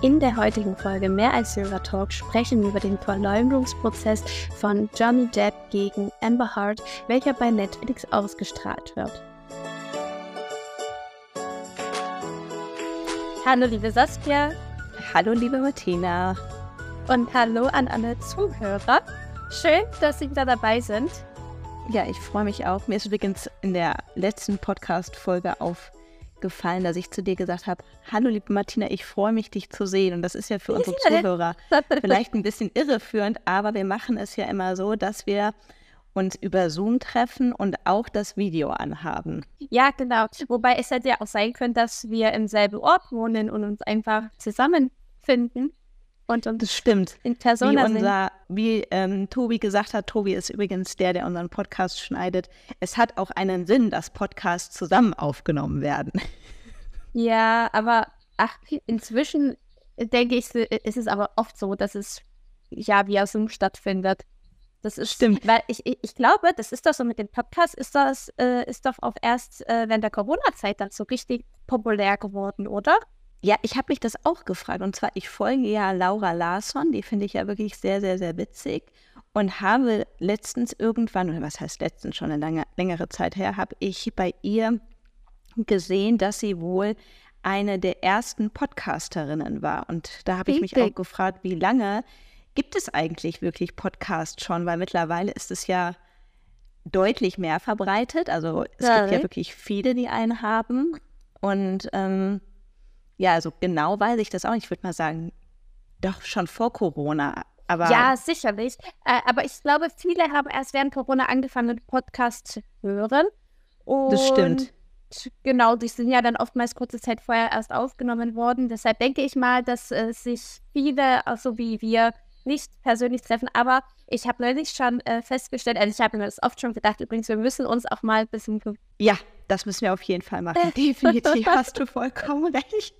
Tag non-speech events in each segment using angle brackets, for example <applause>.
In der heutigen Folge Mehr als Silver Talk sprechen wir über den Verleumdungsprozess von Johnny Depp gegen Amber Heard, welcher bei Netflix ausgestrahlt wird. Hallo liebe Saskia. Hallo liebe Martina. Und hallo an alle Zuhörer. Schön, dass Sie wieder dabei sind. Ja, ich freue mich auch. Mir ist übrigens in der letzten Podcast-Folge auf gefallen, dass ich zu dir gesagt habe, hallo liebe Martina, ich freue mich, dich zu sehen. Und das ist ja für unsere Zuhörer vielleicht ein bisschen irreführend, aber wir machen es ja immer so, dass wir uns über Zoom treffen und auch das Video anhaben. Ja, genau. Wobei es hätte ja auch sein können, dass wir im selben Ort wohnen und uns einfach zusammenfinden. Und, und das stimmt. In Persona wie unser, wie ähm, Tobi gesagt hat, Tobi ist übrigens der, der unseren Podcast schneidet. Es hat auch einen Sinn, dass Podcasts zusammen aufgenommen werden. <laughs> Ja, aber ach, inzwischen denke ich, ist es aber oft so, dass es ja via Zoom stattfindet. Das ist stimmt. Weil ich, ich, ich glaube, das ist doch so mit dem Podcast, ist das, äh, ist doch auch erst äh, während der Corona-Zeit dann so richtig populär geworden, oder? Ja, ich habe mich das auch gefragt. Und zwar, ich folge ja Laura Larsson, die finde ich ja wirklich sehr, sehr, sehr witzig. Und habe letztens irgendwann, oder was heißt letztens, schon eine lange, längere Zeit her, habe ich bei ihr gesehen, dass sie wohl eine der ersten Podcasterinnen war. Und da habe ich mich auch gefragt, wie lange gibt es eigentlich wirklich Podcasts schon? Weil mittlerweile ist es ja deutlich mehr verbreitet. Also es ja, gibt ja wirklich viele, die einen haben. Und ähm, ja, also genau weiß ich das auch. Ich würde mal sagen, doch schon vor Corona. Aber ja, sicherlich. Äh, aber ich glaube, viele haben erst während Corona angefangen, mit Podcast zu hören. Und das stimmt. Genau, die sind ja dann oftmals kurze Zeit vorher erst aufgenommen worden. Deshalb denke ich mal, dass äh, sich viele, so also wie wir, nicht persönlich treffen. Aber ich habe neulich schon äh, festgestellt, also ich habe mir das oft schon gedacht, übrigens, wir müssen uns auch mal ein bisschen. Ja, das müssen wir auf jeden Fall machen. Definitiv <laughs> hast du vollkommen recht.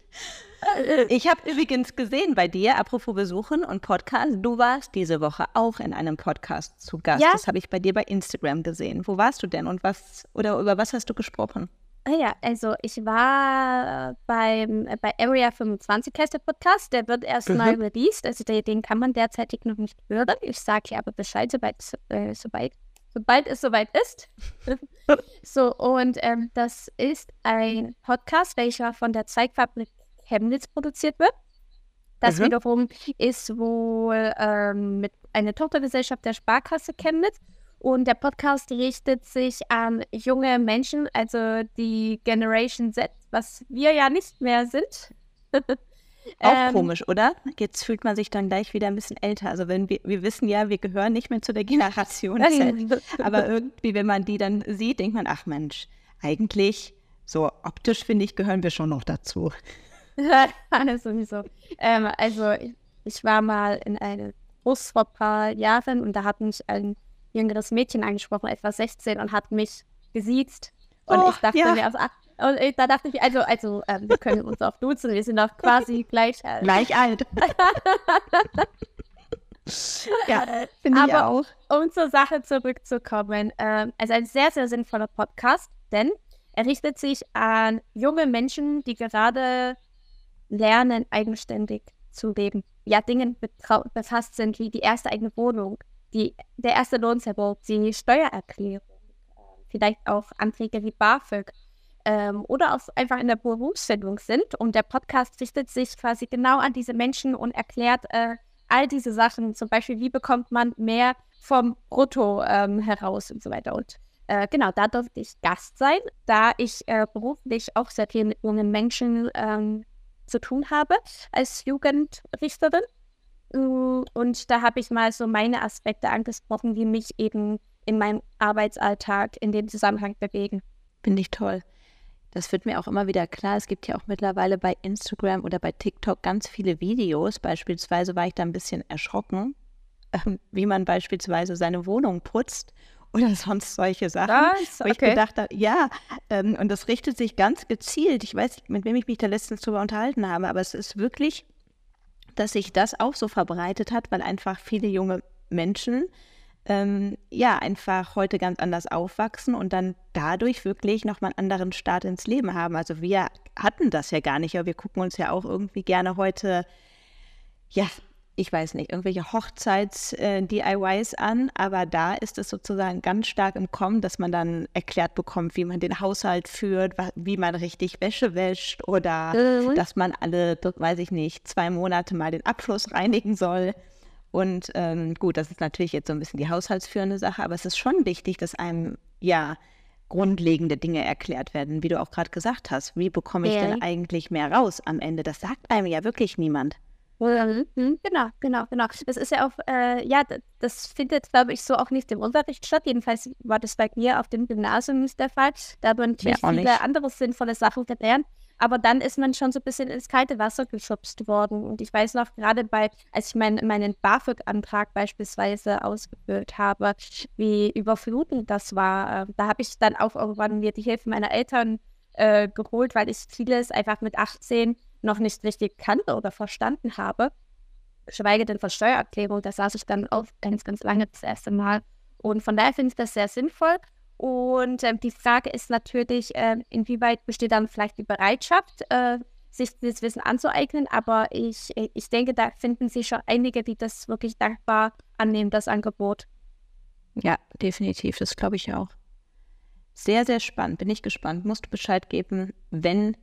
Ich habe übrigens gesehen bei dir, apropos Besuchen und Podcast, du warst diese Woche auch in einem Podcast zu Gast. Ja? Das habe ich bei dir bei Instagram gesehen. Wo warst du denn und was oder über was hast du gesprochen? Ah ja, also ich war beim, äh, bei Area 25 heißt der Podcast. Der wird erst mhm. mal released. Also den, den, kann man derzeitig noch nicht hören. Ich sage hier aber Bescheid, sobald, äh, sobald, sobald es soweit ist. <laughs> so, und ähm, das ist ein Podcast, welcher von der Zeigfabrik Chemnitz produziert wird. Das mhm. wiederum ist wohl ähm, mit einer Tochtergesellschaft der Sparkasse Chemnitz. Und der Podcast richtet sich an junge Menschen, also die Generation Z, was wir ja nicht mehr sind. <laughs> Auch ähm, komisch, oder? Jetzt fühlt man sich dann gleich wieder ein bisschen älter. Also wenn wir, wir wissen ja, wir gehören nicht mehr zu der Generation Z. <laughs> aber irgendwie, wenn man die dann sieht, denkt man, ach Mensch, eigentlich, so optisch finde ich, gehören wir schon noch dazu. <laughs> Sowieso. Ähm, also ich war mal in einem Bus vor ein paar Jahren und da hat mich ein jüngeres Mädchen angesprochen, etwa 16, und hat mich gesiezt. Und oh, ich dachte ja. mir, also, und ich, da dachte ich, also, also ähm, wir können uns auch duzen, wir sind doch <laughs> quasi gleich alt. Gleich alt. <laughs> ja, finde ich auch. Um zur Sache zurückzukommen, ähm, also ein sehr, sehr sinnvoller Podcast, denn er richtet sich an junge Menschen, die gerade lernen, eigenständig zu leben. Ja, Dingen befasst sind, wie die erste eigene Wohnung, die, der erste Lohnverbot, die Steuererklärung, ähm, vielleicht auch Anträge wie BAföG ähm, oder auch einfach in der Berufsfindung sind. Und der Podcast richtet sich quasi genau an diese Menschen und erklärt äh, all diese Sachen, zum Beispiel, wie bekommt man mehr vom Brutto ähm, heraus und so weiter. Und äh, genau, da durfte ich Gast sein, da ich äh, beruflich auch sehr viel mit jungen Menschen ähm, zu tun habe als Jugendrichterin. Mm, und da habe ich mal so meine Aspekte angesprochen, die mich eben in meinem Arbeitsalltag in dem Zusammenhang bewegen. Finde ich toll. Das wird mir auch immer wieder klar. Es gibt ja auch mittlerweile bei Instagram oder bei TikTok ganz viele Videos. Beispielsweise war ich da ein bisschen erschrocken, ähm, wie man beispielsweise seine Wohnung putzt <laughs> oder sonst solche Sachen. Das, okay. Wo ich gedacht habe, ja, ähm, und das richtet sich ganz gezielt. Ich weiß nicht, mit wem ich mich da letztens drüber unterhalten habe, aber es ist wirklich dass sich das auch so verbreitet hat, weil einfach viele junge Menschen ähm, ja einfach heute ganz anders aufwachsen und dann dadurch wirklich nochmal einen anderen Start ins Leben haben. Also wir hatten das ja gar nicht, aber wir gucken uns ja auch irgendwie gerne heute, ja, ich weiß nicht, irgendwelche Hochzeits-DIYs äh, an, aber da ist es sozusagen ganz stark im Kommen, dass man dann erklärt bekommt, wie man den Haushalt führt, wie man richtig Wäsche wäscht oder mhm. dass man alle, weiß ich nicht, zwei Monate mal den Abfluss <laughs> reinigen soll. Und ähm, gut, das ist natürlich jetzt so ein bisschen die haushaltsführende Sache, aber es ist schon wichtig, dass einem ja grundlegende Dinge erklärt werden, wie du auch gerade gesagt hast. Wie bekomme ich ja. denn eigentlich mehr raus am Ende? Das sagt einem ja wirklich niemand. Mhm, mhm, genau, genau, genau. Das ist ja auch, äh, ja, das findet, glaube ich, so auch nicht im Unterricht statt. Jedenfalls war das bei mir auf dem Gymnasium nicht der Fall. Da haben natürlich ja, viele andere sinnvolle Sachen gelernt. Aber dann ist man schon so ein bisschen ins kalte Wasser geschubst worden. Und ich weiß noch, gerade bei, als ich mein, meinen BAföG-Antrag beispielsweise ausgefüllt habe, wie überflutend das war. Ähm, da habe ich dann auch irgendwann mir die Hilfe meiner Eltern äh, geholt, weil ich vieles einfach mit 18 noch nicht richtig kannte oder verstanden habe. Schweige denn von Steuererklärung, da saß ich dann auch ganz, ganz lange das erste Mal. Und von daher finde ich das sehr sinnvoll. Und ähm, die Frage ist natürlich, äh, inwieweit besteht dann vielleicht die Bereitschaft, äh, sich das Wissen anzueignen. Aber ich, ich denke, da finden sich schon einige, die das wirklich dankbar annehmen, das Angebot. Ja, definitiv. Das glaube ich auch. Sehr, sehr spannend. Bin ich gespannt. Musst du Bescheid geben, wenn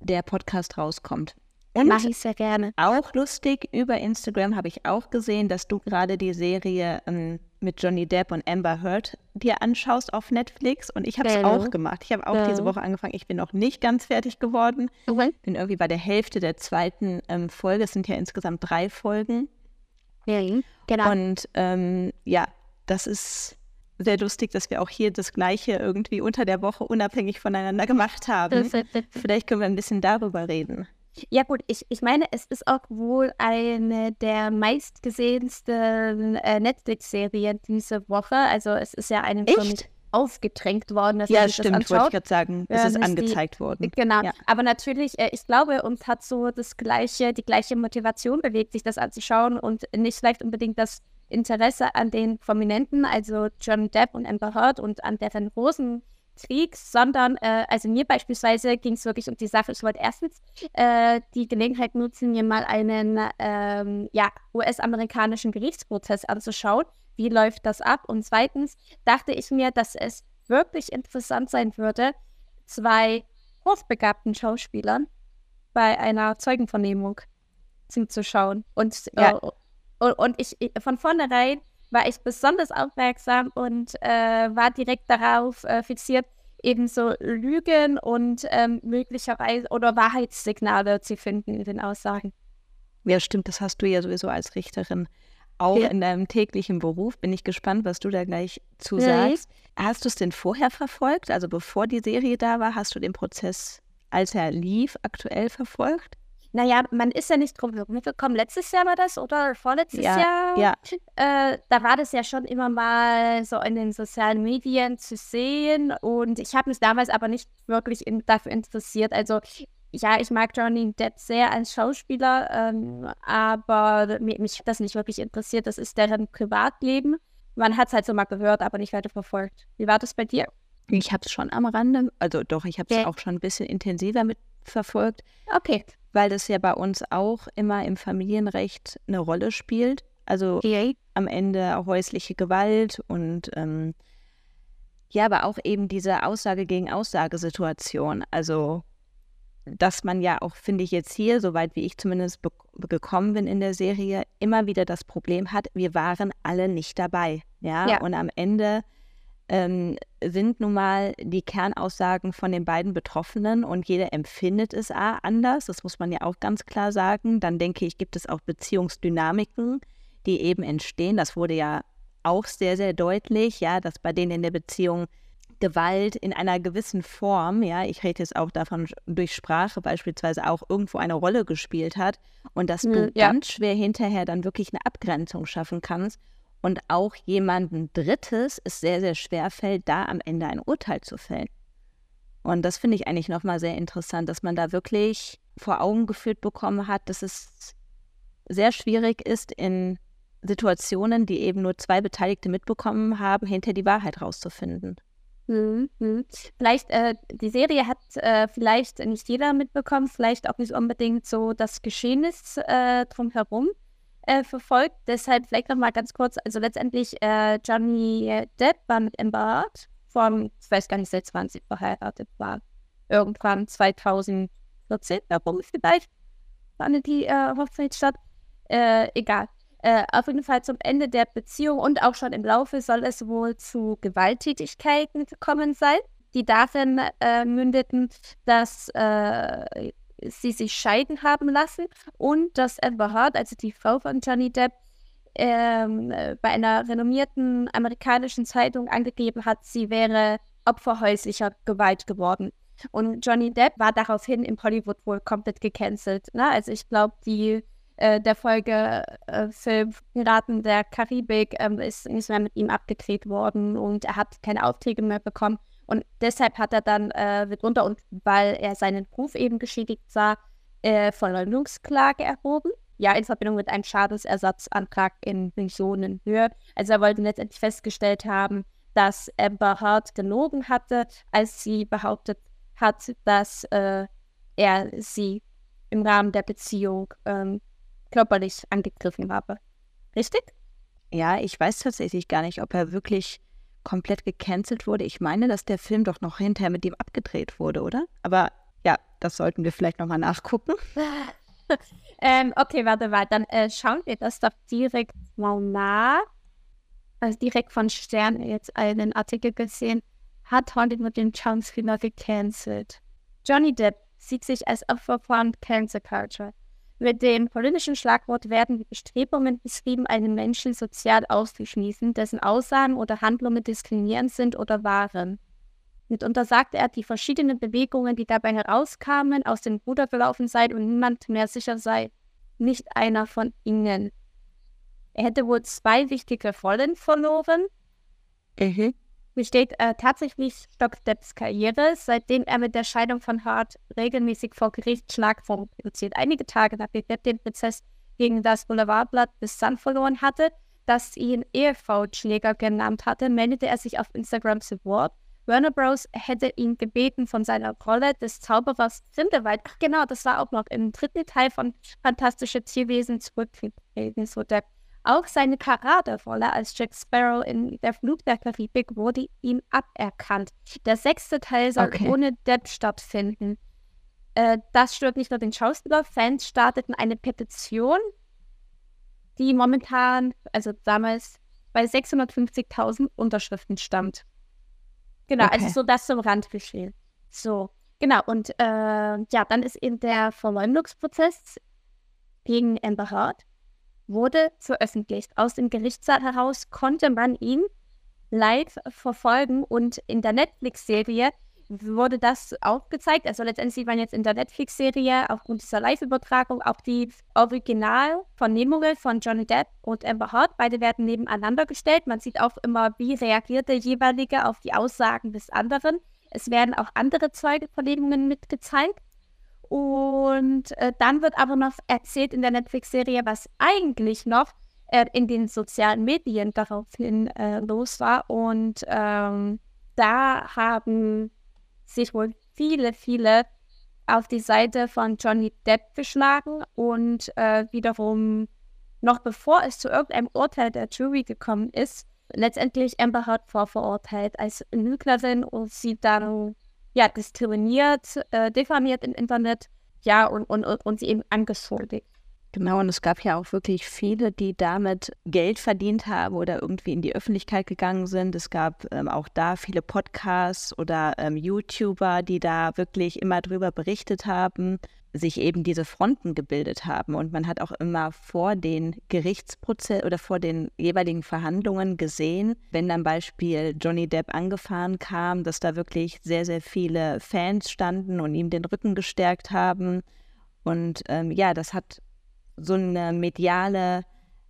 der Podcast rauskommt. Mache ich sehr gerne. Auch lustig, über Instagram habe ich auch gesehen, dass du gerade die Serie ähm, mit Johnny Depp und Amber Heard dir anschaust auf Netflix. Und ich habe es auch gemacht. Ich habe auch ja. diese Woche angefangen. Ich bin noch nicht ganz fertig geworden. Okay. Bin irgendwie bei der Hälfte der zweiten ähm, Folge. Es sind ja insgesamt drei Folgen. Ja, genau. Und ähm, ja, das ist sehr lustig, dass wir auch hier das Gleiche irgendwie unter der Woche unabhängig voneinander gemacht haben. Vielleicht können wir ein bisschen darüber reden. Ja gut, ich, ich meine, es ist auch wohl eine der meistgesehensten äh, Netflix-Serien diese Woche. Also es ist ja einem schon aufgedrängt worden, dass ja, stimmt, das wollte ich gerade sagen. Es ist angezeigt die, worden. Genau. Ja. Aber natürlich, äh, ich glaube, uns hat so das gleiche, die gleiche Motivation bewegt, sich das anzuschauen und nicht vielleicht unbedingt das Interesse an den Prominenten, also John Depp und Amber Heard und an deren Rosenkrieg, sondern äh, also mir beispielsweise ging es wirklich um die Sache, ich wollte erstens äh, die Gelegenheit nutzen, mir mal einen ähm, ja, US-amerikanischen Gerichtsprozess anzuschauen. Wie läuft das ab? Und zweitens dachte ich mir, dass es wirklich interessant sein würde, zwei hochbegabten Schauspielern bei einer Zeugenvernehmung zuzuschauen. Und ja. äh, und, ich, von vornherein war ich besonders aufmerksam und äh, war direkt darauf äh, fixiert, ebenso Lügen und ähm, möglicherweise oder Wahrheitssignale zu finden in den Aussagen. Ja, stimmt, das hast du ja sowieso als Richterin auch ja. in deinem täglichen Beruf. Bin ich gespannt, was du da gleich zu sagst. Ja. Hast du es denn vorher verfolgt? Also bevor die Serie da war, hast du den Prozess, als er lief, aktuell verfolgt? Naja, man ist ja nicht drum herum gekommen. Letztes Jahr war das oder vorletztes ja, Jahr? Ja. Äh, da war das ja schon immer mal so in den sozialen Medien zu sehen. Und ich habe mich damals aber nicht wirklich in, dafür interessiert. Also ja, ich mag Johnny Depp sehr als Schauspieler, ähm, aber mich, mich hat das nicht wirklich interessiert. Das ist deren Privatleben. Man hat es halt so mal gehört, aber nicht weiter verfolgt. Wie war das bei dir? Ich habe es schon am Rande, also doch, ich habe es okay. auch schon ein bisschen intensiver mitverfolgt. Okay weil das ja bei uns auch immer im Familienrecht eine Rolle spielt. Also okay. am Ende häusliche Gewalt und ähm, ja, aber auch eben diese Aussage gegen Aussagesituation. Also, dass man ja auch, finde ich jetzt hier, soweit wie ich zumindest gekommen bin in der Serie, immer wieder das Problem hat, wir waren alle nicht dabei. Ja, ja. und am Ende ähm, sind nun mal die Kernaussagen von den beiden Betroffenen und jeder empfindet es anders. Das muss man ja auch ganz klar sagen. Dann denke ich, gibt es auch Beziehungsdynamiken, die eben entstehen. Das wurde ja auch sehr, sehr deutlich, ja, dass bei denen in der Beziehung Gewalt in einer gewissen Form, ja, ich rede jetzt auch davon durch Sprache beispielsweise auch irgendwo eine Rolle gespielt hat und dass du ja. ganz schwer hinterher dann wirklich eine Abgrenzung schaffen kannst und auch jemanden Drittes es sehr, sehr schwer fällt, da am Ende ein Urteil zu fällen. Und das finde ich eigentlich nochmal sehr interessant, dass man da wirklich vor Augen geführt bekommen hat, dass es sehr schwierig ist, in Situationen, die eben nur zwei Beteiligte mitbekommen haben, hinter die Wahrheit rauszufinden. Mhm. mhm. Vielleicht, äh, die Serie hat äh, vielleicht nicht jeder mitbekommen, vielleicht auch nicht unbedingt so das Geschehnis äh, drumherum äh, verfolgt. Deshalb vielleicht nochmal ganz kurz, also letztendlich äh, Johnny Depp war mit Amber Heard von, ich weiß gar nicht, seit 20 verheiratet war. Irgendwann 2014 herum vielleicht fand die äh, Hochzeit statt. Äh, egal. Äh, auf jeden Fall zum Ende der Beziehung und auch schon im Laufe soll es wohl zu Gewalttätigkeiten gekommen sein, die darin äh, mündeten, dass äh, sie sich scheiden haben lassen und dass Amber Heard, also die Frau von Johnny Depp, ähm, bei einer renommierten amerikanischen Zeitung angegeben hat, sie wäre Opfer häuslicher Gewalt geworden. Und Johnny Depp war daraufhin im Hollywood wohl komplett gecancelt. Ne? Also ich glaube, die äh, der Folge äh, Piraten der Karibik ähm, ist nicht mehr mit ihm abgedreht worden und er hat keine Aufträge mehr bekommen. Und deshalb hat er dann äh, mitunter und weil er seinen Ruf eben geschädigt sah, äh, Verleumdungsklage erhoben. Ja, in Verbindung mit einem Schadensersatzantrag in Millionenhöhe. Also er wollte letztendlich festgestellt haben, dass Amber Heard gelogen hatte, als sie behauptet hat, dass äh, er sie im Rahmen der Beziehung ähm, körperlich angegriffen habe. Richtig? Ja, ich weiß tatsächlich gar nicht, ob er wirklich komplett gecancelt wurde. Ich meine, dass der Film doch noch hinterher mit ihm abgedreht wurde, oder? Aber ja, das sollten wir vielleicht nochmal nachgucken. <laughs> ähm, okay, warte, warte. Dann äh, schauen wir das doch direkt mal nach. Also direkt von Stern jetzt einen Artikel gesehen. Hat Hollywood den Schauspieler gecancelt? Johnny Depp sieht sich als Opfer von Cancer Culture. Mit dem politischen Schlagwort werden die Bestrebungen beschrieben, einen Menschen sozial auszuschließen, dessen Aussagen oder Handlungen diskriminierend sind oder waren. Mitunter sagte er, die verschiedenen Bewegungen, die dabei herauskamen, aus dem Ruder gelaufen seien und niemand mehr sicher sei, nicht einer von ihnen. Er hätte wohl zwei wichtige Rollen verloren. Mhm besteht äh, tatsächlich Stocksteps Karriere, seitdem er mit der Scheidung von Hart regelmäßig vor Gericht Schlagform produziert. Einige Tage nachdem er den Prozess gegen das Boulevardblatt bis Sun verloren hatte, das ihn Ehefrau-Schläger genannt hatte, meldete er sich auf Instagram zu Wort. Warner Bros. hätte ihn gebeten, von seiner Rolle des Zauberers Grindelwald, ach genau, das war auch noch im dritten Teil von Fantastische Tierwesen zurückzutreten, so der auch seine Karaterolle als Jack Sparrow in Der Flug der Karibik wurde ihm aberkannt. Der sechste Teil soll okay. ohne Depp stattfinden. Äh, das stört nicht nur den Schauspieler. Fans starteten eine Petition, die momentan, also damals, bei 650.000 Unterschriften stammt. Genau, also okay. also so das zum Randgeschehen. So, genau. Und äh, ja, dann ist eben der Verleumdungsprozess gegen Amber Heard wurde veröffentlicht. Aus dem Gerichtssaal heraus konnte man ihn live verfolgen und in der Netflix-Serie wurde das auch gezeigt. Also letztendlich man jetzt in der Netflix-Serie aufgrund dieser Live-Übertragung auch die Originalvernehmungen von Johnny Depp und Amber Heard. Beide werden nebeneinander gestellt. Man sieht auch immer, wie reagiert der jeweilige auf die Aussagen des anderen. Es werden auch andere Zeugenvernehmungen mitgezeigt. Und äh, dann wird aber noch erzählt in der Netflix-Serie, was eigentlich noch äh, in den sozialen Medien daraufhin äh, los war. Und ähm, da haben sich wohl viele, viele auf die Seite von Johnny Depp geschlagen und äh, wiederum noch bevor es zu irgendeinem Urteil der Jury gekommen ist, letztendlich Amber Heard vorverurteilt als Lügnerin und sie dann ja, diskriminiert, äh, diffamiert im Internet, ja, und, und, und sie eben angeschuldigt. Genau, und es gab ja auch wirklich viele, die damit Geld verdient haben oder irgendwie in die Öffentlichkeit gegangen sind. Es gab ähm, auch da viele Podcasts oder ähm, YouTuber, die da wirklich immer drüber berichtet haben sich eben diese Fronten gebildet haben. Und man hat auch immer vor den Gerichtsprozess oder vor den jeweiligen Verhandlungen gesehen, wenn dann Beispiel Johnny Depp angefahren kam, dass da wirklich sehr, sehr viele Fans standen und ihm den Rücken gestärkt haben. Und ähm, ja, das hat so eine mediale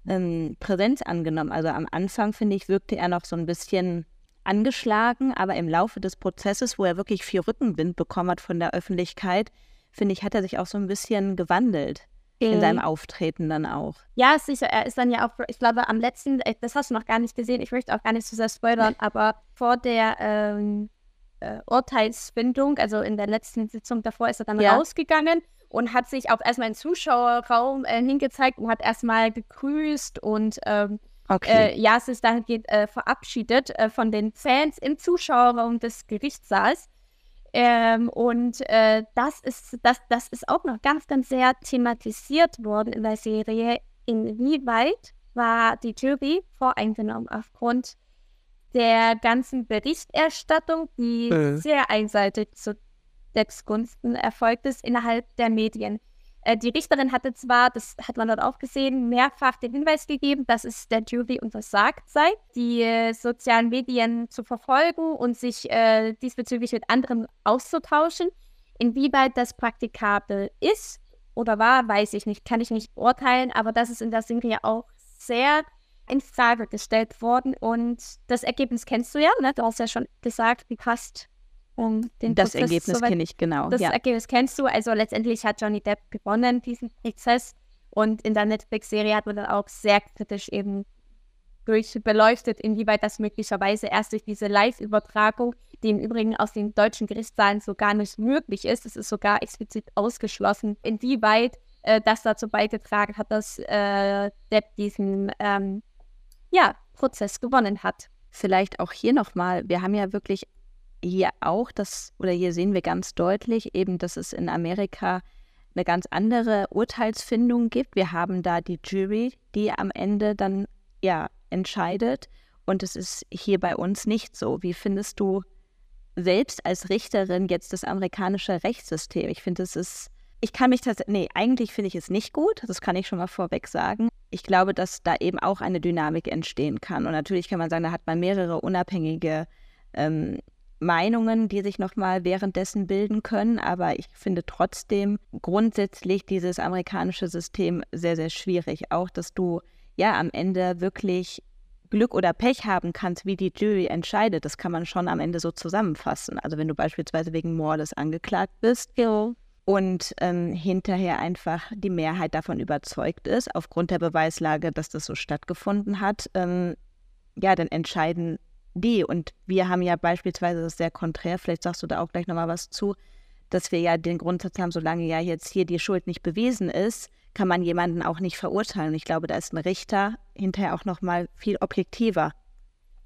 ähm, Präsenz angenommen. Also am Anfang, finde ich, wirkte er noch so ein bisschen angeschlagen, aber im Laufe des Prozesses, wo er wirklich viel Rückenwind bekommen hat von der Öffentlichkeit, finde ich, hat er sich auch so ein bisschen gewandelt. so gewandelt. in seinem Auftreten dann auch. Ja, sicher. Er ist dann ja auch, ich glaube, am letzten, äh, das hast du noch gar nicht gesehen, ich möchte auch gar nicht zu sehr spoilern, aber vor der ähm, äh, Urteilsfindung, also in der letzten Sitzung davor, ist er dann ja. rausgegangen und hat sich auch erstmal im Zuschauerraum äh, hingezeigt und hat erstmal gegrüßt und ähm, okay. äh, ja, es ist dann äh, verabschiedet äh, von den Fans im Zuschauerraum des Gerichtssaals. Ähm, und äh, das, ist, das, das ist auch noch ganz, ganz sehr thematisiert worden in der Serie. Inwieweit war die Jury voreingenommen aufgrund der ganzen Berichterstattung, die äh. sehr einseitig zu Dex-Gunsten erfolgt ist innerhalb der Medien. Äh, die Richterin hatte zwar, das hat man dort auch gesehen, mehrfach den Hinweis gegeben, dass es der Jury untersagt sei, die äh, sozialen Medien zu verfolgen und sich äh, diesbezüglich mit anderen auszutauschen. Inwieweit das praktikabel ist oder war, weiß ich nicht, kann ich nicht urteilen, aber das ist in der Serie auch sehr in Frage gestellt worden und das Ergebnis kennst du ja, ne? Du hast ja schon gesagt, wie passt um den Das Prozess Ergebnis kenne ich genau. Das ja. Ergebnis kennst du. Also letztendlich hat Johnny Depp gewonnen, diesen Prozess. Und in der Netflix-Serie hat man dann auch sehr kritisch eben durch beleuchtet, inwieweit das möglicherweise erst durch diese Live-Übertragung, die im Übrigen aus den deutschen Gerichtssaalen so gar nicht möglich ist, es ist sogar explizit ausgeschlossen, inwieweit äh, das dazu beigetragen hat, dass äh, Depp diesen ähm, ja, Prozess gewonnen hat. Vielleicht auch hier nochmal, wir haben ja wirklich hier auch das, oder hier sehen wir ganz deutlich eben, dass es in Amerika eine ganz andere Urteilsfindung gibt. Wir haben da die Jury, die am Ende dann ja entscheidet. Und es ist hier bei uns nicht so. Wie findest du selbst als Richterin jetzt das amerikanische Rechtssystem? Ich finde, es ist, ich kann mich tatsächlich, nee, eigentlich finde ich es nicht gut. Das kann ich schon mal vorweg sagen. Ich glaube, dass da eben auch eine Dynamik entstehen kann. Und natürlich kann man sagen, da hat man mehrere unabhängige ähm, Meinungen, die sich nochmal währenddessen bilden können. Aber ich finde trotzdem grundsätzlich dieses amerikanische System sehr, sehr schwierig. Auch, dass du ja am Ende wirklich Glück oder Pech haben kannst, wie die Jury entscheidet. Das kann man schon am Ende so zusammenfassen. Also wenn du beispielsweise wegen Mordes angeklagt bist ja. und ähm, hinterher einfach die Mehrheit davon überzeugt ist, aufgrund der Beweislage, dass das so stattgefunden hat, ähm, ja, dann entscheiden die. Und wir haben ja beispielsweise das sehr konträr, vielleicht sagst du da auch gleich nochmal was zu, dass wir ja den Grundsatz haben, solange ja jetzt hier die Schuld nicht bewiesen ist, kann man jemanden auch nicht verurteilen. Und ich glaube, da ist ein Richter hinterher auch nochmal viel objektiver.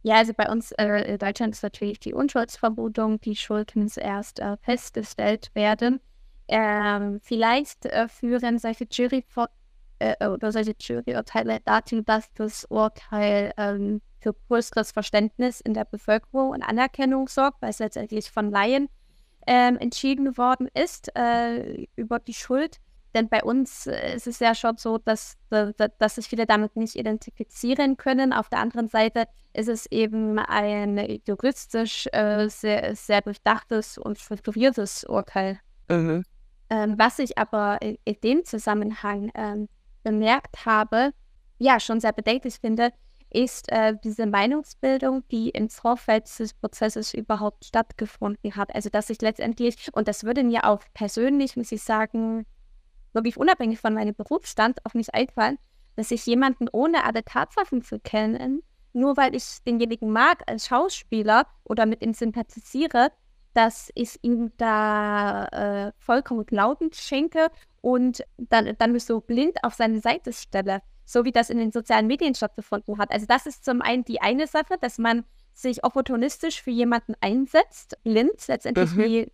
Ja, also bei uns äh, in Deutschland ist natürlich die Unschuldsvermutung, die Schuld muss erst äh, festgestellt werden. Ähm, vielleicht äh, führen solche Jury äh, oder solche Juryurteile dazu, dass das Urteil ähm, für größeres Verständnis in der Bevölkerung und Anerkennung sorgt, weil es letztendlich von Laien ähm, entschieden worden ist äh, über die Schuld. Denn bei uns äh, ist es ja schon so, dass, dass, dass sich viele damit nicht identifizieren können. Auf der anderen Seite ist es eben ein juristisch äh, sehr, sehr durchdachtes und strukturiertes Urteil. Mhm. Ähm, was ich aber in, in dem Zusammenhang ähm, bemerkt habe, ja, schon sehr bedenklich finde, ist äh, diese Meinungsbildung, die im Vorfeld des Prozesses überhaupt stattgefunden hat. Also dass ich letztendlich, und das würde mir auch persönlich, muss ich sagen, wirklich unabhängig von meinem Berufsstand auch nicht einfallen, dass ich jemanden ohne alle Tatsachen zu kennen, nur weil ich denjenigen mag als Schauspieler oder mit ihm sympathisiere, dass ich ihm da äh, vollkommen Glauben schenke und dann, dann mich so blind auf seine Seite stelle so wie das in den sozialen Medien stattgefunden hat. Also das ist zum einen die eine Sache, dass man sich opportunistisch für jemanden einsetzt, blind letztendlich, mhm. wie,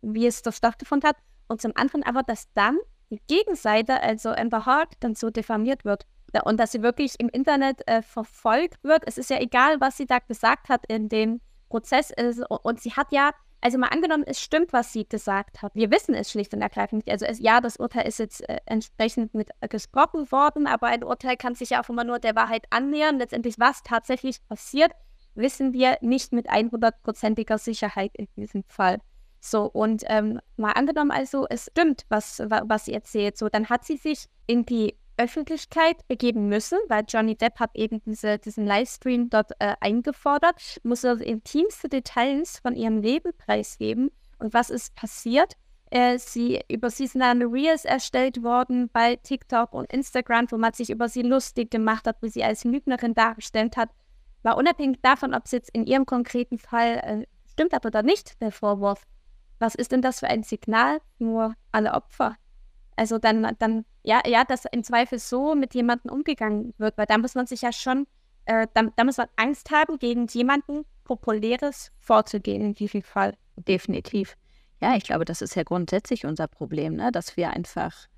wie es doch stattgefunden hat. Und zum anderen aber, dass dann die Gegenseite, also Amber Hart, dann so diffamiert wird. Und dass sie wirklich im Internet äh, verfolgt wird. Es ist ja egal, was sie da gesagt hat in dem Prozess. Und sie hat ja also mal angenommen, es stimmt, was sie gesagt hat. Wir wissen es schlicht und ergreifend nicht. Also es, ja, das Urteil ist jetzt äh, entsprechend mit äh, gesprochen worden, aber ein Urteil kann sich ja auch immer nur der Wahrheit annähern. Letztendlich, was tatsächlich passiert, wissen wir nicht mit 100%iger Sicherheit in diesem Fall. So, und ähm, mal angenommen also, es stimmt, was, was sie erzählt, so, dann hat sie sich in die Öffentlichkeit begeben müssen, weil Johnny Depp hat eben diese, diesen Livestream dort äh, eingefordert, muss also intimste Details von ihrem Leben preisgeben. Und was ist passiert? Äh, sie, über sie sind dann Reels erstellt worden bei TikTok und Instagram, wo man sich über sie lustig gemacht hat, wo sie als Lügnerin dargestellt hat. War unabhängig davon, ob es jetzt in ihrem konkreten Fall äh, stimmt aber da nicht, der Vorwurf. Was ist denn das für ein Signal nur alle Opfer? Also dann, dann, ja, ja, dass im Zweifel so mit jemandem umgegangen wird, weil da muss man sich ja schon, äh, da, da muss man Angst haben, gegen jemanden Populäres vorzugehen, in diesem Fall. Definitiv. Ja, ich glaube, das ist ja grundsätzlich unser Problem, ne? dass wir einfach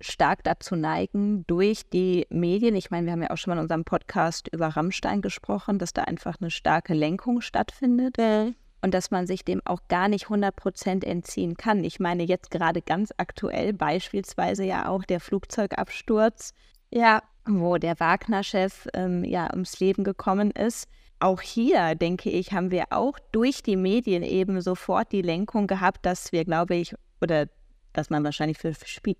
stark dazu neigen, durch die Medien, ich meine, wir haben ja auch schon mal in unserem Podcast über Rammstein gesprochen, dass da einfach eine starke Lenkung stattfindet. Mhm und dass man sich dem auch gar nicht 100 Prozent entziehen kann. Ich meine jetzt gerade ganz aktuell beispielsweise ja auch der Flugzeugabsturz, ja, wo der Wagner-Chef ähm, ja ums Leben gekommen ist. Auch hier, denke ich, haben wir auch durch die Medien eben sofort die Lenkung gehabt, dass wir, glaube ich, oder dass man wahrscheinlich für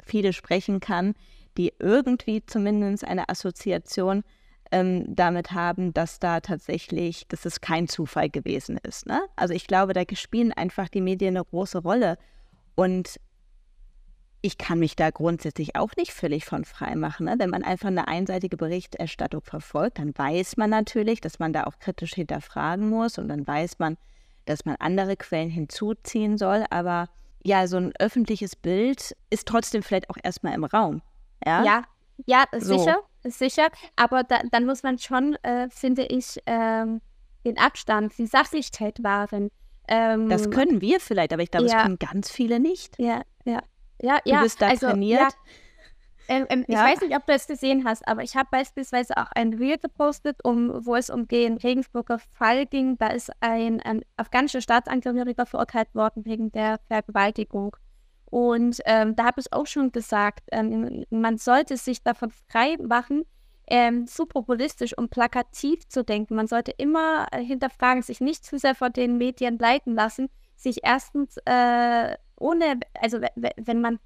viele sprechen kann, die irgendwie zumindest eine Assoziation ähm, damit haben, dass da tatsächlich, dass es kein Zufall gewesen ist. Ne? Also ich glaube, da spielen einfach die Medien eine große Rolle. Und ich kann mich da grundsätzlich auch nicht völlig von frei machen. Ne? Wenn man einfach eine einseitige Berichterstattung verfolgt, dann weiß man natürlich, dass man da auch kritisch hinterfragen muss und dann weiß man, dass man andere Quellen hinzuziehen soll. Aber ja, so ein öffentliches Bild ist trotzdem vielleicht auch erstmal im Raum. Ja, ja, ja sicher. So sicher, aber da, dann muss man schon, äh, finde ich, ähm, den Abstand, die Sachlichkeit wahren. Ähm, das können wir vielleicht, aber ich glaube, ja. das können ganz viele nicht. Ja, ja. Ja, du ja, bist da also, trainiert. Ja. Ähm, ähm, ja. Ich weiß nicht, ob du es gesehen hast, aber ich habe beispielsweise auch ein Reel gepostet, um, wo es um den Regensburger Fall ging. Da ist ein, ein afghanischer Staatsangehöriger verurteilt worden wegen der Vergewaltigung. Und ähm, da habe ich auch schon gesagt, ähm, man sollte sich davon frei machen, ähm, zu populistisch und plakativ zu denken. Man sollte immer äh, hinterfragen, sich nicht zu sehr von den Medien leiten lassen, sich erstens äh, ohne, also wenn man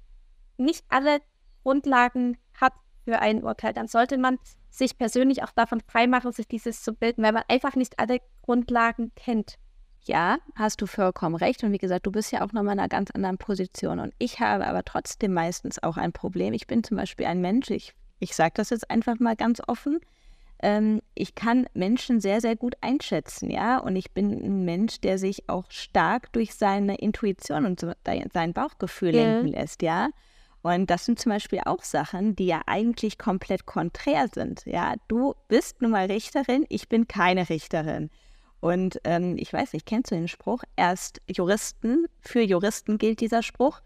nicht alle Grundlagen hat für ein Urteil, dann sollte man sich persönlich auch davon freimachen, sich dieses zu bilden, weil man einfach nicht alle Grundlagen kennt ja, hast du vollkommen recht. Und wie gesagt, du bist ja auch nochmal in einer ganz anderen Position. Und ich habe aber trotzdem meistens auch ein Problem. Ich bin zum Beispiel ein Mensch, ich, ich sage das jetzt einfach mal ganz offen. Ähm, ich kann Menschen sehr, sehr gut einschätzen, ja. Und ich bin ein Mensch, der sich auch stark durch seine Intuition und so, sein Bauchgefühl ja. lenken lässt, ja. Und das sind zum Beispiel auch Sachen, die ja eigentlich komplett konträr sind. Ja, du bist nun mal Richterin, ich bin keine Richterin. Und ähm, ich weiß nicht, kennst du den Spruch? Erst Juristen, für Juristen gilt dieser Spruch.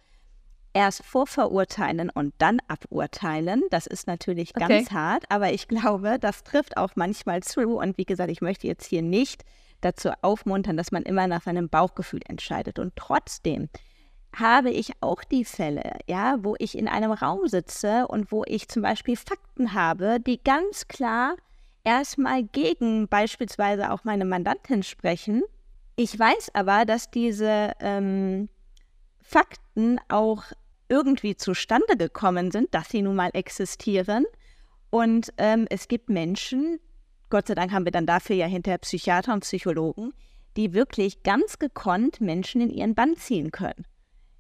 Erst vorverurteilen und dann aburteilen. Das ist natürlich okay. ganz hart, aber ich glaube, das trifft auch manchmal zu. Und wie gesagt, ich möchte jetzt hier nicht dazu aufmuntern, dass man immer nach seinem Bauchgefühl entscheidet. Und trotzdem habe ich auch die Fälle, ja, wo ich in einem Raum sitze und wo ich zum Beispiel Fakten habe, die ganz klar erstmal gegen beispielsweise auch meine Mandantin sprechen. Ich weiß aber, dass diese ähm, Fakten auch irgendwie zustande gekommen sind, dass sie nun mal existieren. Und ähm, es gibt Menschen, Gott sei Dank haben wir dann dafür ja hinterher Psychiater und Psychologen, die wirklich ganz gekonnt Menschen in ihren Bann ziehen können.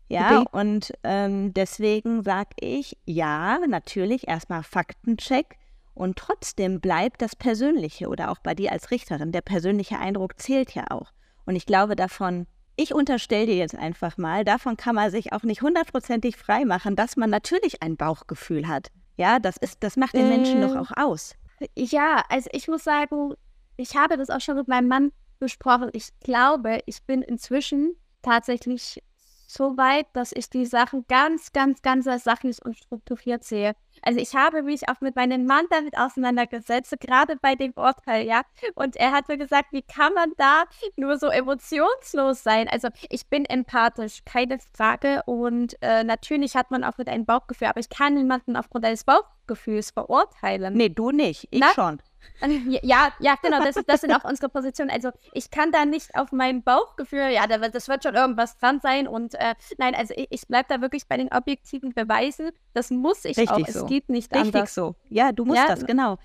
Ja, okay. und ähm, deswegen sage ich, ja, natürlich erstmal Faktencheck, und trotzdem bleibt das Persönliche oder auch bei dir als Richterin, der persönliche Eindruck zählt ja auch. Und ich glaube davon, ich unterstelle dir jetzt einfach mal, davon kann man sich auch nicht hundertprozentig frei machen, dass man natürlich ein Bauchgefühl hat. Ja, das ist, das macht den Menschen doch äh, auch aus. Ja, also ich muss sagen, ich habe das auch schon mit meinem Mann besprochen. Ich glaube, ich bin inzwischen tatsächlich so weit, dass ich die Sachen ganz, ganz, ganz als sachlich und strukturiert sehe. Also ich habe mich auch mit meinem Mann damit auseinandergesetzt, gerade bei dem Urteil, ja. Und er hat mir gesagt, wie kann man da nur so emotionslos sein? Also ich bin empathisch, keine Frage. Und äh, natürlich hat man auch mit einem Bauchgefühl, aber ich kann niemanden aufgrund eines Bauchgefühls verurteilen. Nee, du nicht, ich Na? schon. <laughs> Ja, ja, genau, das, das sind auch unsere Positionen. Also ich kann da nicht auf mein Bauchgefühl, ja, das wird schon irgendwas dran sein. Und äh, nein, also ich, ich bleibe da wirklich bei den objektiven Beweisen. Das muss ich Richtig auch. So. Es geht nicht Richtig anders. so. Ja, du musst ja, das, genau.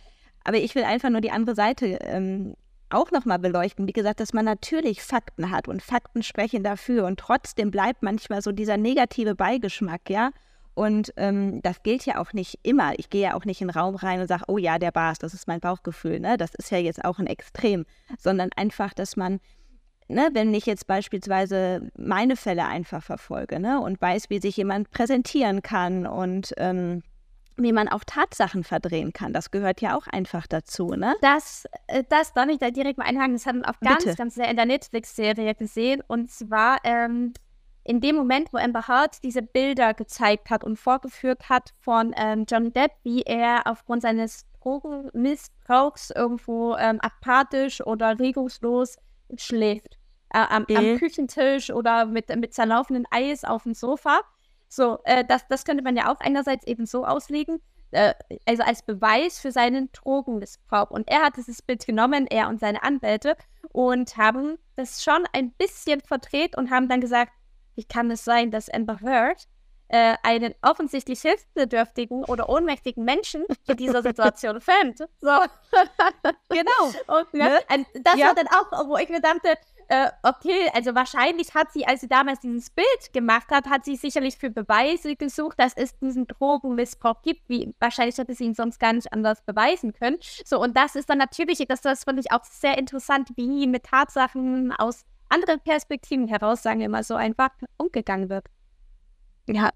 Aber ich will einfach nur die andere Seite ähm, auch nochmal beleuchten. Wie gesagt, dass man natürlich Fakten hat und Fakten sprechen dafür und trotzdem bleibt manchmal so dieser negative Beigeschmack, ja. Und ähm, das gilt ja auch nicht immer. Ich gehe ja auch nicht in den Raum rein und sage, oh ja, der Bars, das ist mein Bauchgefühl. Ne? Das ist ja jetzt auch ein Extrem, sondern einfach, dass man, ne, wenn ich jetzt beispielsweise meine Fälle einfach verfolge ne, und weiß, wie sich jemand präsentieren kann und ähm, wie man auch Tatsachen verdrehen kann. Das gehört ja auch einfach dazu, ne? Das, äh, das darf ich da direkt mal einhaken. Das hat man auch ganz, Bitte. ganz sehr in der Netflix-Serie gesehen. Und zwar ähm, in dem Moment, wo Amber Heard diese Bilder gezeigt hat und vorgeführt hat von ähm, Johnny Depp, wie er aufgrund seines Drogenmissbrauchs irgendwo ähm, apathisch oder regungslos schläft. Äh, am, mhm. am, Küchentisch oder mit, mit zerlaufendem Eis auf dem Sofa so, äh, das, das könnte man ja auch einerseits eben so auslegen, äh, also als Beweis für seinen Drogenmissbrauch. Und er hat dieses Bild genommen, er und seine Anwälte, und haben das schon ein bisschen verdreht und haben dann gesagt, wie kann es sein, dass Amber Heard äh, einen offensichtlich hilfsbedürftigen oder ohnmächtigen Menschen in dieser Situation <laughs> filmt. So. <laughs> genau. Und, ne? ne? Das ja. war dann auch, wo ich mir dachte, äh, okay, also wahrscheinlich hat sie, als sie damals dieses Bild gemacht hat, hat sie sicherlich für Beweise gesucht, dass es diesen Drogenmissbrauch gibt. Wie, wahrscheinlich hätte sie ihn sonst gar nicht anders beweisen können. So, und das ist dann natürlich, das, das fand ich auch sehr interessant, wie mit Tatsachen aus anderen Perspektiven heraus, sagen wir mal so einfach, umgegangen wird. Ja,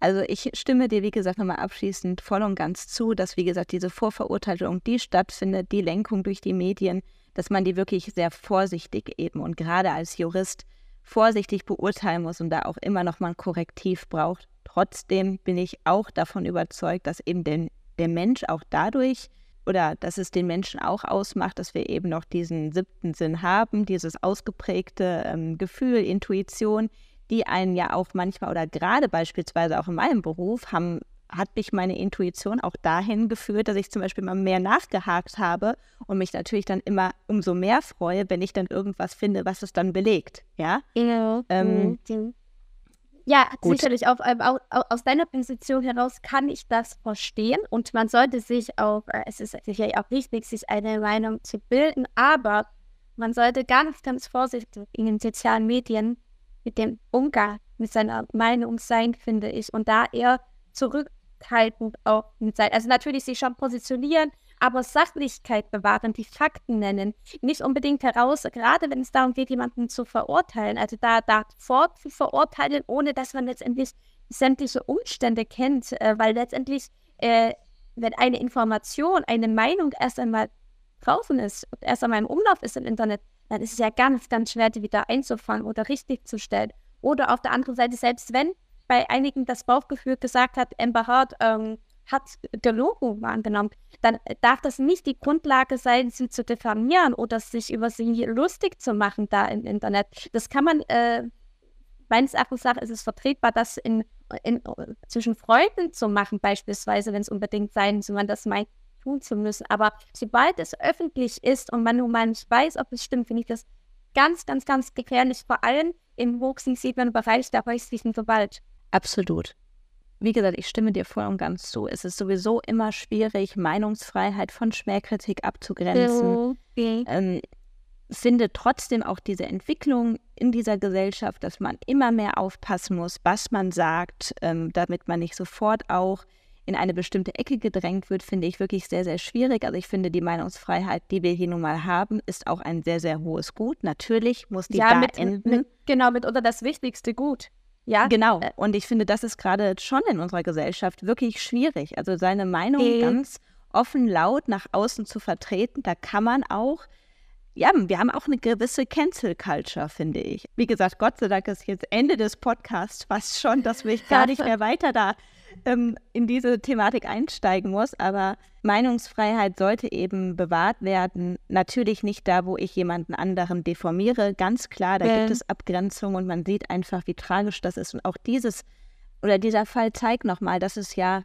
also ich stimme dir, wie gesagt, nochmal abschließend voll und ganz zu, dass, wie gesagt, diese Vorverurteilung, die stattfindet, die Lenkung durch die Medien, dass man die wirklich sehr vorsichtig eben und gerade als Jurist vorsichtig beurteilen muss und da auch immer noch mal ein Korrektiv braucht. Trotzdem bin ich auch davon überzeugt, dass eben den, der Mensch auch dadurch oder dass es den Menschen auch ausmacht, dass wir eben noch diesen siebten Sinn haben, dieses ausgeprägte ähm, Gefühl, Intuition, die einen ja auch manchmal oder gerade beispielsweise auch in meinem Beruf haben hat mich meine Intuition auch dahin geführt, dass ich zum Beispiel mal mehr nachgehakt habe und mich natürlich dann immer umso mehr freue, wenn ich dann irgendwas finde, was es dann belegt. Ja. Ja, ähm, mhm. Ja sicherlich. Auf, auf, aus deiner Position heraus kann ich das verstehen und man sollte sich auch, äh, es ist sicherlich auch wichtig, sich eine Meinung zu bilden, aber man sollte ganz, ganz vorsichtig in den sozialen Medien mit dem Umgang mit seiner Meinung sein, finde ich, und da eher zurück zurückhaltend auch mit sein. Also natürlich sich schon positionieren, aber Sachlichkeit bewahren, die Fakten nennen, nicht unbedingt heraus, gerade wenn es darum geht, jemanden zu verurteilen, also da, da fort zu verurteilen, ohne dass man letztendlich sämtliche Umstände kennt, äh, weil letztendlich, äh, wenn eine Information, eine Meinung erst einmal draußen ist, erst einmal im Umlauf ist im Internet, dann ist es ja ganz, ganz schwer, die wieder einzufangen oder richtig zu stellen. Oder auf der anderen Seite, selbst wenn bei einigen das Bauchgefühl gesagt hat, Amber Heard ähm, hat gelogen wahrgenommen, dann darf das nicht die Grundlage sein, sie zu diffamieren oder sich über sie lustig zu machen da im Internet. Das kann man, äh, meines Erachtens nach ist es vertretbar, das in, in, zwischen Freunden zu machen, beispielsweise, wenn es unbedingt sein soll, man das meint, tun zu müssen. Aber sobald es öffentlich ist und man nun mal nicht weiß, ob es stimmt, finde ich das ganz, ganz, ganz gefährlich, vor allem im hochsensiblen Bereich der häuslichen Gewalt. Absolut. Wie gesagt, ich stimme dir voll und ganz zu. Es ist sowieso immer schwierig, Meinungsfreiheit von Schmähkritik abzugrenzen. Okay. Ähm, finde trotzdem auch diese Entwicklung in dieser Gesellschaft, dass man immer mehr aufpassen muss, was man sagt, ähm, damit man nicht sofort auch in eine bestimmte Ecke gedrängt wird, finde ich wirklich sehr, sehr schwierig. Also ich finde, die Meinungsfreiheit, die wir hier nun mal haben, ist auch ein sehr, sehr hohes Gut. Natürlich muss die ja, da mit, enden. Mit, genau, mitunter das wichtigste Gut. Ja. Genau. Äh, und ich finde, das ist gerade schon in unserer Gesellschaft wirklich schwierig. Also seine Meinung äh. ganz offen, laut nach außen zu vertreten, da kann man auch ja, wir haben auch eine gewisse Cancel Culture, finde ich. Wie gesagt, Gott sei Dank ist jetzt Ende des Podcasts fast schon, dass wir gar nicht mehr weiter da ähm, in diese Thematik einsteigen muss. Aber Meinungsfreiheit sollte eben bewahrt werden. Natürlich nicht da, wo ich jemanden anderen deformiere. Ganz klar, da ja. gibt es Abgrenzungen und man sieht einfach, wie tragisch das ist. Und auch dieses oder dieser Fall zeigt nochmal, dass es ja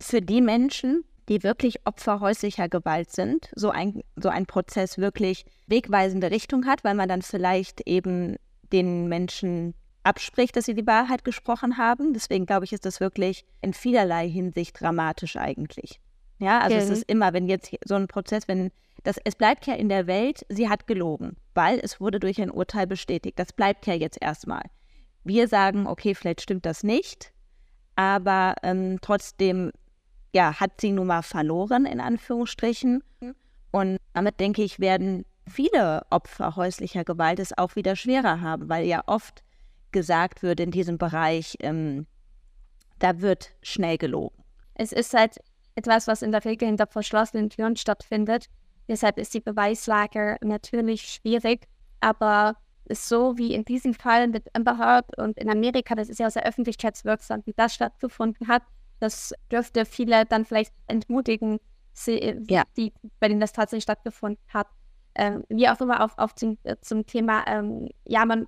für die Menschen, die wirklich Opfer häuslicher Gewalt sind, so ein, so ein Prozess wirklich wegweisende Richtung hat, weil man dann vielleicht eben den Menschen abspricht, dass sie die Wahrheit gesprochen haben. Deswegen glaube ich, ist das wirklich in vielerlei Hinsicht dramatisch eigentlich. Ja, also mhm. es ist immer, wenn jetzt so ein Prozess, wenn Das, es bleibt ja in der Welt, sie hat gelogen, weil es wurde durch ein Urteil bestätigt. Das bleibt ja jetzt erstmal. Wir sagen, okay, vielleicht stimmt das nicht, aber ähm, trotzdem ja, hat sie nun mal verloren, in Anführungsstrichen. Und damit denke ich, werden viele Opfer häuslicher Gewalt es auch wieder schwerer haben, weil ja oft gesagt wird in diesem Bereich, ähm, da wird schnell gelogen. Es ist halt etwas, was in der Regel hinter verschlossenen Türen stattfindet. Deshalb ist die Beweislage natürlich schwierig, aber so wie in diesem Fall mit Amber Heard und in Amerika, das ist ja sehr öffentlichkeitswirksam, wie das stattgefunden hat, das dürfte viele dann vielleicht entmutigen, ja. die, bei denen das tatsächlich stattgefunden hat. Ähm, wie auch immer auf, auf zum, äh, zum Thema, ähm, ja, man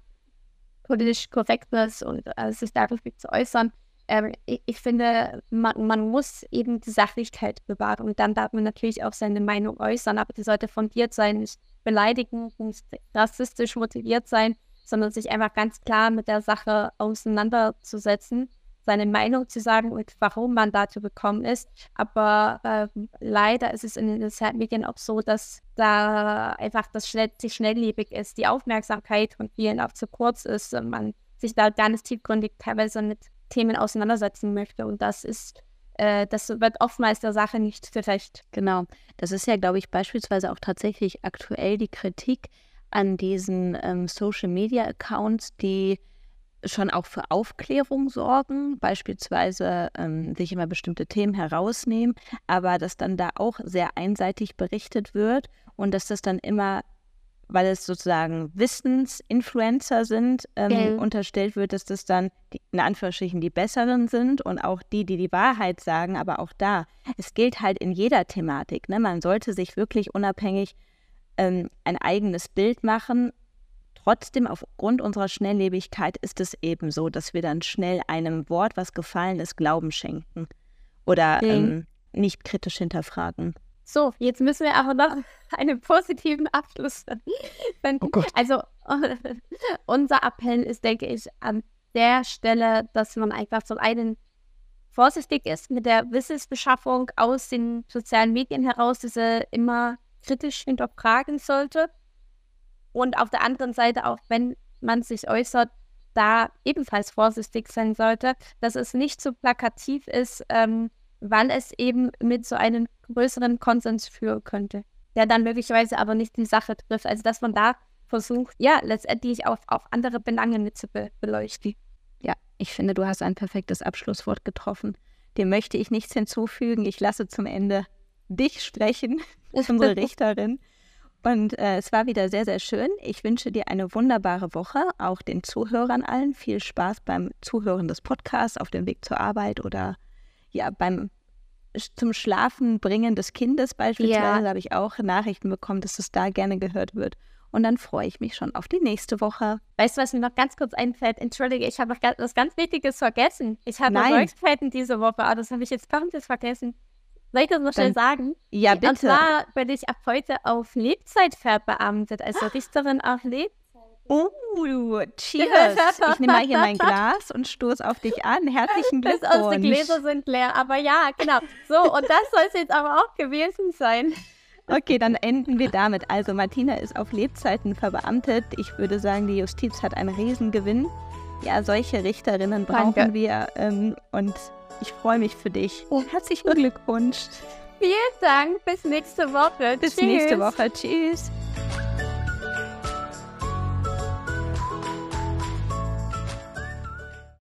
politisch Korrektness und äh, sich darauf zu äußern. Ähm, ich, ich, finde, man, man muss eben die Sachlichkeit bewahren und dann darf man natürlich auch seine Meinung äußern, aber die sollte fundiert sein, nicht beleidigend, nicht rassistisch motiviert sein, sondern sich einfach ganz klar mit der Sache auseinanderzusetzen seine Meinung zu sagen und warum man dazu gekommen ist. Aber äh, leider ist es in den sozialen Medien auch so, dass da einfach das schnell, schnelllebig ist, die Aufmerksamkeit von vielen auch zu kurz ist und man sich da ganz tiefgründig teilweise mit Themen auseinandersetzen möchte. Und das ist äh, das wird oftmals der Sache nicht gerecht. Genau. Das ist ja, glaube ich, beispielsweise auch tatsächlich aktuell die Kritik an diesen ähm, Social Media Accounts, die schon auch für Aufklärung sorgen, beispielsweise ähm, sich immer bestimmte Themen herausnehmen, aber dass dann da auch sehr einseitig berichtet wird und dass das dann immer, weil es sozusagen Wissensinfluencer sind, ähm, ja. unterstellt wird, dass das dann die, in Anführungsstrichen die Besseren sind und auch die, die die Wahrheit sagen, aber auch da, es gilt halt in jeder Thematik. Ne? Man sollte sich wirklich unabhängig ähm, ein eigenes Bild machen Trotzdem, aufgrund unserer Schnelllebigkeit ist es eben so, dass wir dann schnell einem Wort, was gefallen ist, Glauben schenken oder ähm, nicht kritisch hinterfragen. So, jetzt müssen wir aber noch <laughs> einen positiven Abschluss finden. Oh also, <laughs> unser Appell ist, denke ich, an der Stelle, dass man einfach zum einen vorsichtig ist mit der Wissensbeschaffung aus den sozialen Medien heraus, diese immer kritisch hinterfragen sollte und auf der anderen Seite, auch wenn man sich äußert, da ebenfalls vorsichtig sein sollte, dass es nicht so plakativ ist, ähm, weil es eben mit so einem größeren Konsens führen könnte, der dann möglicherweise aber nicht die Sache trifft. Also dass man da versucht, ja, letztendlich auch auf andere Belange mit zu be beleuchten. Ja, ich finde, du hast ein perfektes Abschlusswort getroffen. Dem möchte ich nichts hinzufügen. Ich lasse zum Ende dich sprechen, <laughs> unsere Richterin. Und äh, es war wieder sehr, sehr schön. Ich wünsche dir eine wunderbare Woche, auch den Zuhörern allen. Viel Spaß beim Zuhören des Podcasts auf dem Weg zur Arbeit oder ja, beim zum Schlafen bringen des Kindes beispielsweise. Ja. habe ich auch Nachrichten bekommen, dass es da gerne gehört wird. Und dann freue ich mich schon auf die nächste Woche. Weißt du, was mir noch ganz kurz einfällt? Entschuldige, ich habe noch was ganz Wichtiges vergessen. Ich habe Neuigkeiten diese Woche, aber das habe ich jetzt komplett vergessen. Soll ich das noch schnell sagen? Ja, bitte. Und zwar bin ich ab heute auf Lebzeit verbeamtet, also Richterin auf Lebzeit. Oh, cheers. Ich nehme mal hier mein Glas und stoße auf dich an. Herzlichen <laughs> Glückwunsch. Das, unsere Gläser sind leer, aber ja, genau. So, und das soll es jetzt aber auch gewesen sein. <laughs> Okay, dann enden wir damit. Also Martina ist auf Lebzeiten verbeamtet. Ich würde sagen, die Justiz hat einen Riesengewinn. Ja, solche Richterinnen brauchen Danke. wir. Ähm, und ich freue mich für dich. Oh, herzlichen Glückwunsch. Vielen Dank. Bis nächste Woche. Bis Tschüss. nächste Woche. Tschüss.